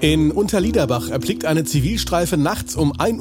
In Unterliederbach erblickt eine Zivilstreife nachts um 1.50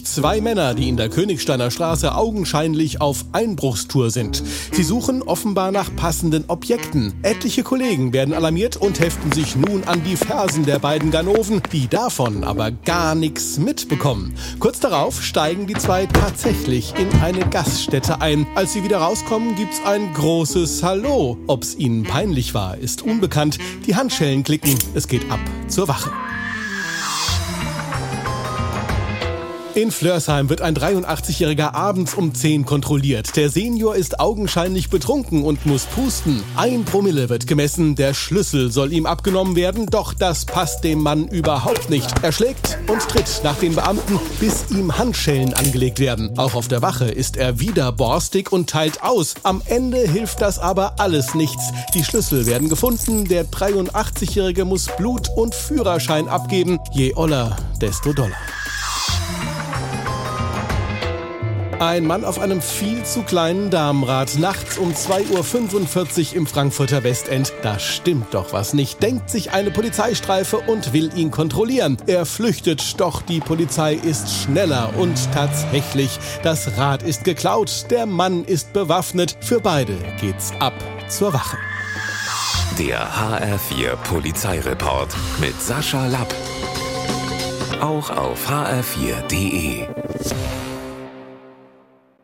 Uhr zwei Männer, die in der Königsteiner Straße augenscheinlich auf Einbruchstour sind. Sie suchen offenbar nach passenden Objekten. Etliche Kollegen werden alarmiert und heften sich nun an die Fersen der beiden Ganoven, die davon aber gar nichts mitbekommen. Kurz darauf steigen die zwei tatsächlich in eine Gaststätte ein. Als sie wieder rauskommen, gibt's ein großes Hallo. Ob's ihnen peinlich war, ist unbekannt. Die Handschellen klicken. Es geht ab zur Wache. In Flörsheim wird ein 83-Jähriger abends um 10 kontrolliert. Der Senior ist augenscheinlich betrunken und muss pusten. Ein Promille wird gemessen, der Schlüssel soll ihm abgenommen werden, doch das passt dem Mann überhaupt nicht. Er schlägt und tritt nach den Beamten, bis ihm Handschellen angelegt werden. Auch auf der Wache ist er wieder borstig und teilt aus. Am Ende hilft das aber alles nichts. Die Schlüssel werden gefunden, der 83-Jährige muss Blut und Führerschein abgeben. Je oller, desto doller. Ein Mann auf einem viel zu kleinen Damenrad nachts um 2.45 Uhr im Frankfurter Westend. Da stimmt doch was nicht, denkt sich eine Polizeistreife und will ihn kontrollieren. Er flüchtet, doch die Polizei ist schneller und tatsächlich, das Rad ist geklaut, der Mann ist bewaffnet. Für beide geht's ab zur Wache. Der HR4 Polizeireport mit Sascha Lapp. Auch auf hr4.de.